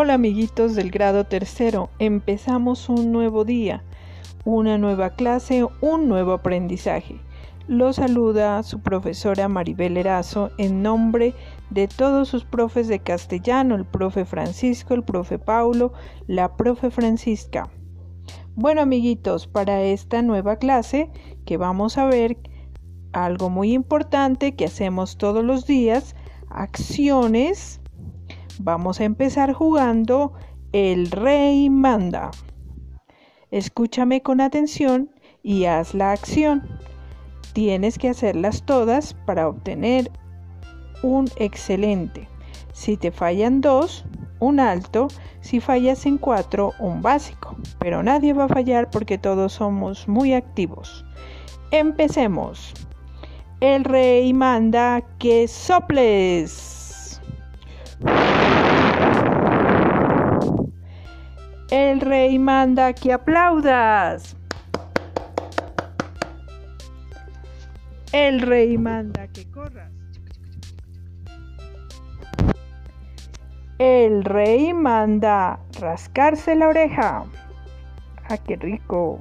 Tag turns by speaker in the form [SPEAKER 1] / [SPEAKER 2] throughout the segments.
[SPEAKER 1] Hola amiguitos del grado tercero, empezamos un nuevo día, una nueva clase, un nuevo aprendizaje. Lo saluda su profesora Maribel Erazo en nombre de todos sus profes de castellano, el profe Francisco, el profe Paulo, la profe Francisca. Bueno amiguitos, para esta nueva clase que vamos a ver algo muy importante que hacemos todos los días, acciones Vamos a empezar jugando El Rey Manda. Escúchame con atención y haz la acción. Tienes que hacerlas todas para obtener un excelente. Si te fallan dos, un alto. Si fallas en cuatro, un básico. Pero nadie va a fallar porque todos somos muy activos. Empecemos. El rey manda que soples. El rey manda que aplaudas. El rey manda que corras. El rey manda rascarse la oreja. ¡Ah, qué rico!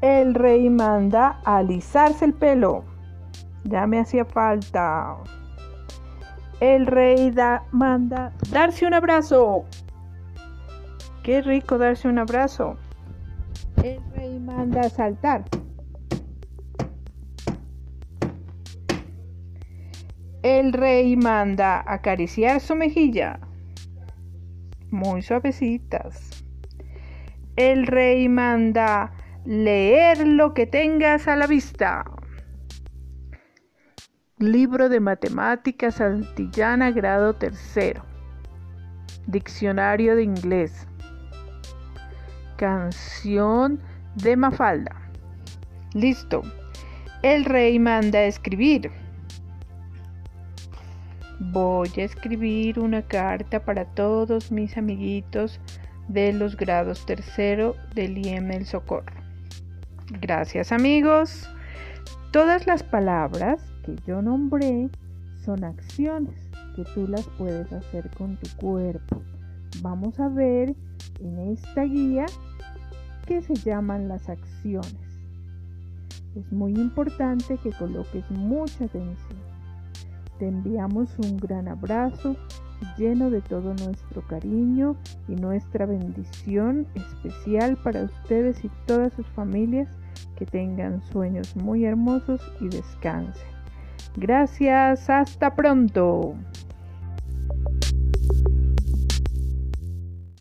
[SPEAKER 1] El rey manda alisarse el pelo. Ya me hacía falta. El rey da, manda darse un abrazo. Qué rico darse un abrazo. El rey manda saltar. El rey manda acariciar su mejilla. Muy suavecitas. El rey manda leer lo que tengas a la vista. Libro de Matemáticas Antillana, grado tercero. Diccionario de inglés. Canción de Mafalda. Listo. El rey manda a escribir. Voy a escribir una carta para todos mis amiguitos de los grados tercero del IEM El Socorro. Gracias amigos. Todas las palabras que yo nombré son acciones que tú las puedes hacer con tu cuerpo. Vamos a ver en esta guía qué se llaman las acciones. Es muy importante que coloques mucha atención. Te enviamos un gran abrazo lleno de todo nuestro cariño y nuestra bendición especial para ustedes y todas sus familias que tengan sueños muy hermosos y descansen. Gracias, hasta pronto.